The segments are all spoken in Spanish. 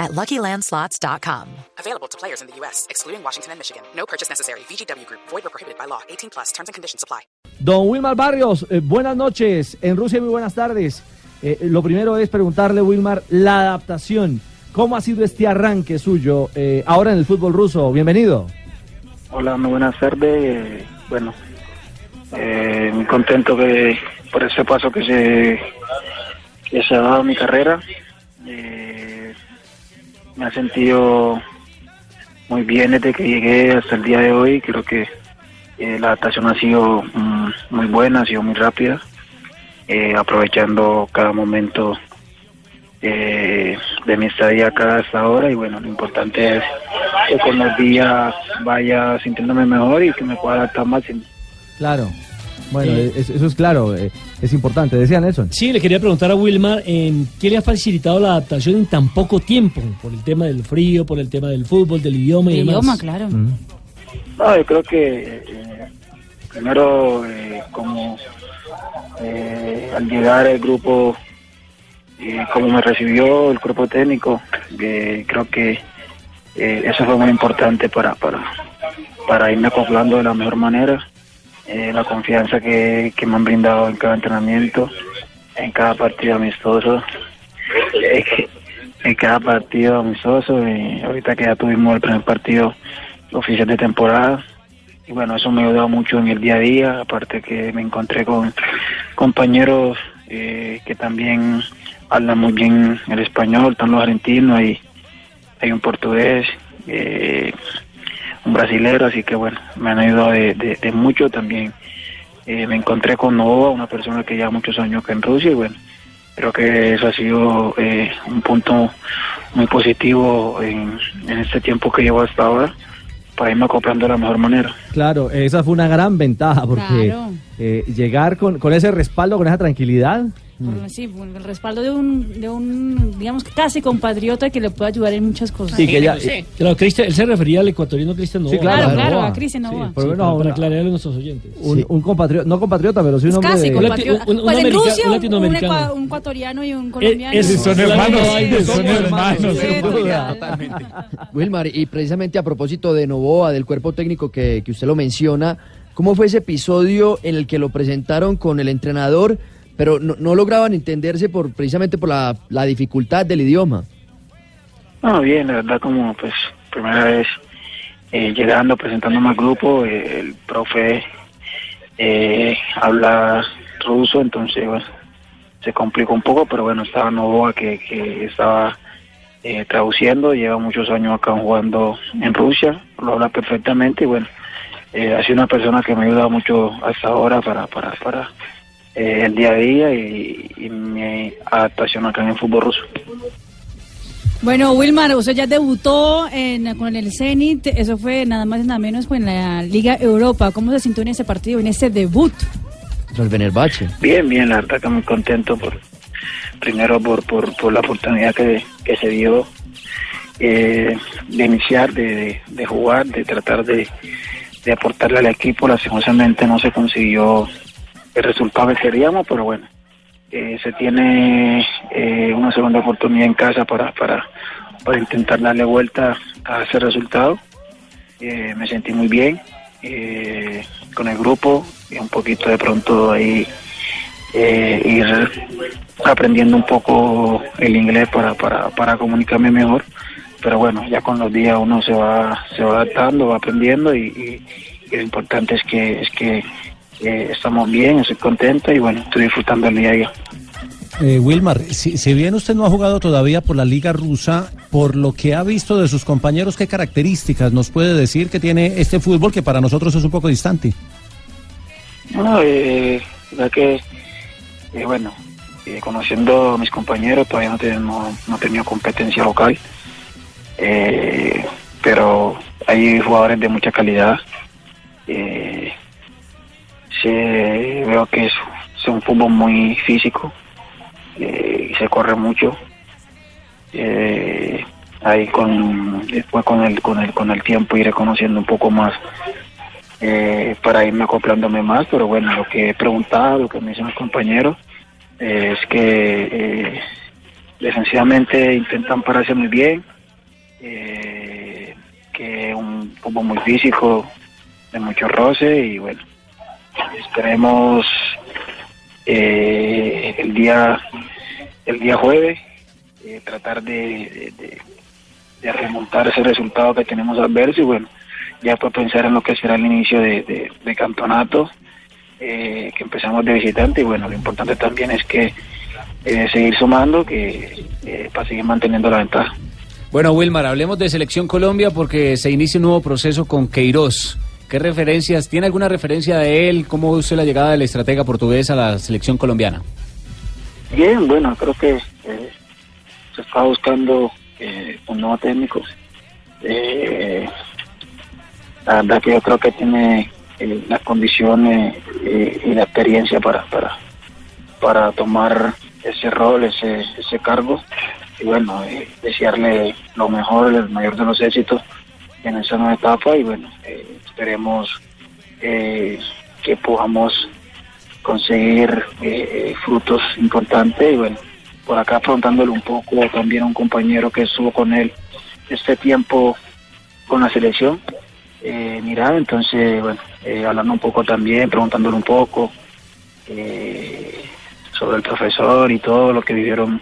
at LuckyLandSlots.com. Available to players in the U.S., excluding Washington and Michigan. No purchase necessary. VGW Group. Void or prohibited by law. 18 plus. Terms and conditions apply. Don Wilmar Barrios, eh, buenas noches. En Rusia, muy buenas tardes. Eh, lo primero es preguntarle, Wilmar, la adaptación. ¿Cómo ha sido este arranque suyo eh, ahora en el fútbol ruso? Bienvenido. Hola, muy buenas tardes. Bueno, eh, muy contento que por ese paso que se, que se ha dado en mi carrera. Eh, me ha sentido muy bien desde que llegué hasta el día de hoy. Creo que eh, la adaptación ha sido mm, muy buena, ha sido muy rápida, eh, aprovechando cada momento eh, de mi estadía acá hasta ahora y bueno, lo importante es que con los días vaya sintiéndome mejor y que me pueda adaptar más. Claro. Bueno, es- eso es claro, eh, es importante. Decía Nelson. Sí, le quería preguntar a Wilmar, eh, ¿qué le ha facilitado la adaptación en tan poco tiempo? Por el tema del frío, por el tema del fútbol, del idioma y El demás. idioma, claro. No, yo creo que eh, primero eh, como eh, al llegar el grupo, eh, como me recibió el cuerpo técnico, eh, creo que eh, eso fue muy importante para, para, para irme acoplando de la mejor manera. Eh, la confianza que, que me han brindado en cada entrenamiento, en cada partido amistoso, eh, en cada partido amistoso. y ahorita que ya tuvimos el primer partido oficial de temporada. Y bueno, eso me ha ayudado mucho en el día a día, aparte que me encontré con compañeros eh, que también hablan muy bien el español, están los argentinos, hay, hay un portugués, eh, brasilero, así que bueno, me han ayudado de, de- de mucho también. Eh, me encontré con Nova, una persona que lleva muchos años acá en Rusia, y bueno, creo que eso ha sido eh, un punto muy positivo en, en este tiempo que llevo hasta ahora para irme acoplando de la mejor manera. Claro, esa fue una gran ventaja porque Claro. Eh, llegar con, con ese respaldo, con esa tranquilidad. Sí, el respaldo de un, de un, digamos, casi compatriota que le puede ayudar en muchas cosas. Sí, que ya, Claro, Cristian, él se refería al ecuatoriano Cristian Novoa. Sí, claro, claro, a Cristian Novoa. Sí, por lo Sí, menos para, aclararle a nuestros oyentes. un, un compatriota, no compatriota, pero sí un Es hombre casi de... compatriota. Un- un- un Pues en america- Rusia, un un, latinoamericano. ecua- un ecuatoriano y un colombiano. ese son Sí, hermanos, sí, son hermanos, sí. Wilmar, y precisamente a propósito de Novoa, del cuerpo técnico que, que usted lo menciona, ¿cómo fue ese episodio en el que lo presentaron con el entrenador, pero no, lograban entenderse por precisamente por la, la dificultad del idioma? No, bien, la verdad como pues primera vez eh, llegando, presentándome al grupo, eh, el profe eh, habla ruso, entonces se complicó un poco, pero bueno, estaba Novoa que, que estaba eh, traduciendo, lleva muchos años acá jugando en Rusia, lo habla perfectamente y bueno, eh, ha sido una persona que me ha ayudado mucho hasta ahora para, para, para eh, el día a día y, y mi adaptación acá en el fútbol ruso. Bueno, Wilmar, usted ya debutó en, con el Zenit, eso fue nada más y nada menos en la Liga Europa. ¿Cómo se sintió en ese partido, en ese debut? Contra el Fenerbahce. Bien, bien, la verdad que muy contento por primero por, por, por la oportunidad que, que se dio eh, de iniciar, de, de, de jugar, de tratar de, de aportarle al equipo. Lastimosamente no se consiguió el resultado que queríamos, pero bueno, eh, se tiene eh, una segunda oportunidad en casa para, para, para intentar darle vuelta a ese resultado. Eh, me sentí muy bien con el grupo y un poquito de pronto ahí ir aprendiendo un poco el inglés para, para, para comunicarme mejor. Pero bueno, ya con los días uno se va, se va adaptando, va aprendiendo y, y- y lo importante es que, es que eh, estamos bien, estoy contento y bueno, estoy disfrutando el día a día. Eh, Wilmar, si, si bien usted no ha jugado todavía por la Liga Rusa, por lo que ha visto de sus compañeros, ¿qué características nos puede decir que tiene este fútbol que para nosotros es un poco distante? No, eh, la que, eh, bueno, eh, conociendo a mis compañeros, todavía no, te- no, no he tenido competencia local, eh, pero hay jugadores de mucha calidad. eh, se, veo que es, un fútbol muy físico eh, se corre mucho. Eh, ahí con después con el con el con el tiempo iré conociendo un poco más eh, para irme acoplándome más pero bueno lo que he preguntado lo que me dicen los compañeros eh, es que eh, defensivamente intentan pararse muy bien eh, que un fútbol muy físico de mucho roce y bueno esperemos eh, el día el día jueves eh, tratar de, remontar ese resultado que tenemos adverso y bueno, ya pues pensar en lo que será el inicio de, de- campeonato, eh, que empezamos de visitante y bueno, lo importante también es que eh, seguir sumando que para seguir manteniendo la ventaja. Bueno, Wilmar, hablemos de Selección Colombia porque se inicia un nuevo proceso con Queiroz. ¿Qué referencias? ¿Tiene alguna referencia de él? ¿Cómo usted la llegada del estratega portugués a la selección colombiana? Bien, bueno, creo que eh, se está buscando eh, un nuevo técnico. Eh, la verdad que yo creo que tiene eh, las condiciones eh, y la experiencia para, para, para tomar ese rol, ese, ese cargo. Y bueno, eh, desearle lo mejor, el mayor de los éxitos en esa nueva etapa y bueno, eh, esperemos eh, que podamos conseguir eh, frutos importantes y bueno, por acá afrontándole un poco también a un compañero que estuvo con él este tiempo con la selección, mirado, entonces bueno, hablando un poco también, preguntándole un poco sobre el profesor y todo lo que vivieron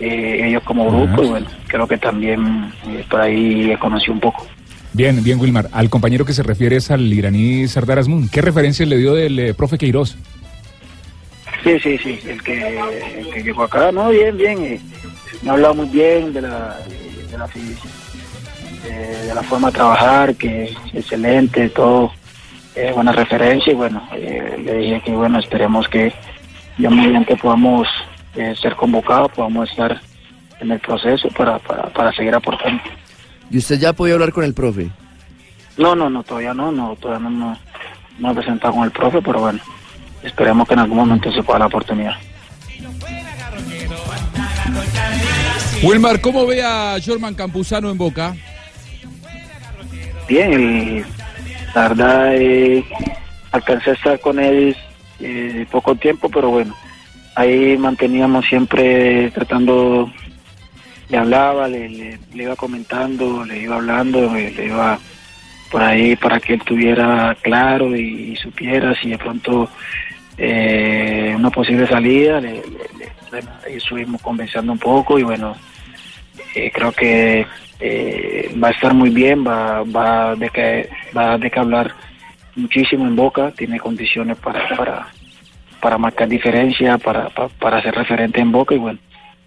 eh, ellos como grupo y bueno, creo que también eh, por ahí conocí un poco. Bien, bien, Wilmar. Al compañero que se refiere es al iraní Sardar Azmoun. ¿Qué referencias le dio del eh, profe Queiroz? Sí, sí, sí, el que, el que llegó acá, no, bien, bien, eh, me ha hablado muy bien de la, de la, fi- de la forma de trabajar, que es excelente, todo, eh, buena referencia y bueno, eh, le dije que bueno, esperemos que ya mediante podamos eh, ser convocados, podamos estar en el proceso para, para, para seguir aportando. ¿Y usted ya ha podido hablar con el profe? No, no, no, todavía no, no, todavía no, no, no he presentado con el profe, pero bueno, esperemos que en algún momento se pueda la oportunidad. Wilmar, ¿cómo ve a Jorman Campuzano en Boca? bien, el- la verdad eh, alcancé a estar con él eh, poco tiempo, pero bueno, ahí manteníamos siempre tratando, le hablaba, le, le- iba comentando, le iba hablando, le, iba por ahí para que él tuviera claro y, supiera si de pronto eh, una posible salida, le, estuvimos conversando un poco y bueno, eh, creo que eh, va a estar muy bien, va, va, de que, va de que hablar muchísimo en Boca, tiene condiciones para, para, para marcar diferencia, para, para, para ser referente en Boca y bueno,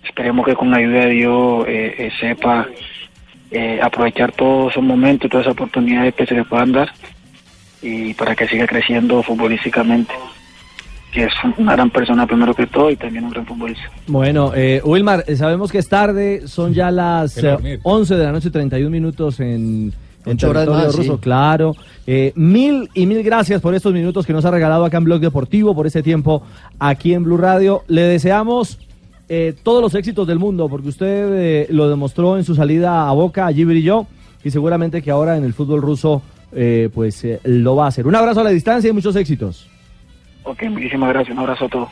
esperemos que con la ayuda de Dios eh, eh, sepa eh, aprovechar todos esos momentos, todas esas oportunidades que se le puedan dar y para que siga creciendo futbolísticamente, que es una gran persona primero que todo y también un gran futbolista. Bueno, eh, Wilmar, eh, sabemos que es tarde, son ya las eh, dormir. 11 de la noche, 31 minutos en, en Ocho horas territorio más, ruso, sí. claro. Eh, mil y mil gracias por estos minutos que nos ha regalado acá en Blog Deportivo, por este tiempo aquí en Blue Radio. Le deseamos eh, todos los éxitos del mundo, porque usted eh, lo demostró en su salida a Boca, allí brilló, y seguramente que ahora en el fútbol ruso eh, pues eh, lo va a hacer. Un abrazo a la distancia y muchos éxitos. Ok, muchísimas gracias, un abrazo a todos.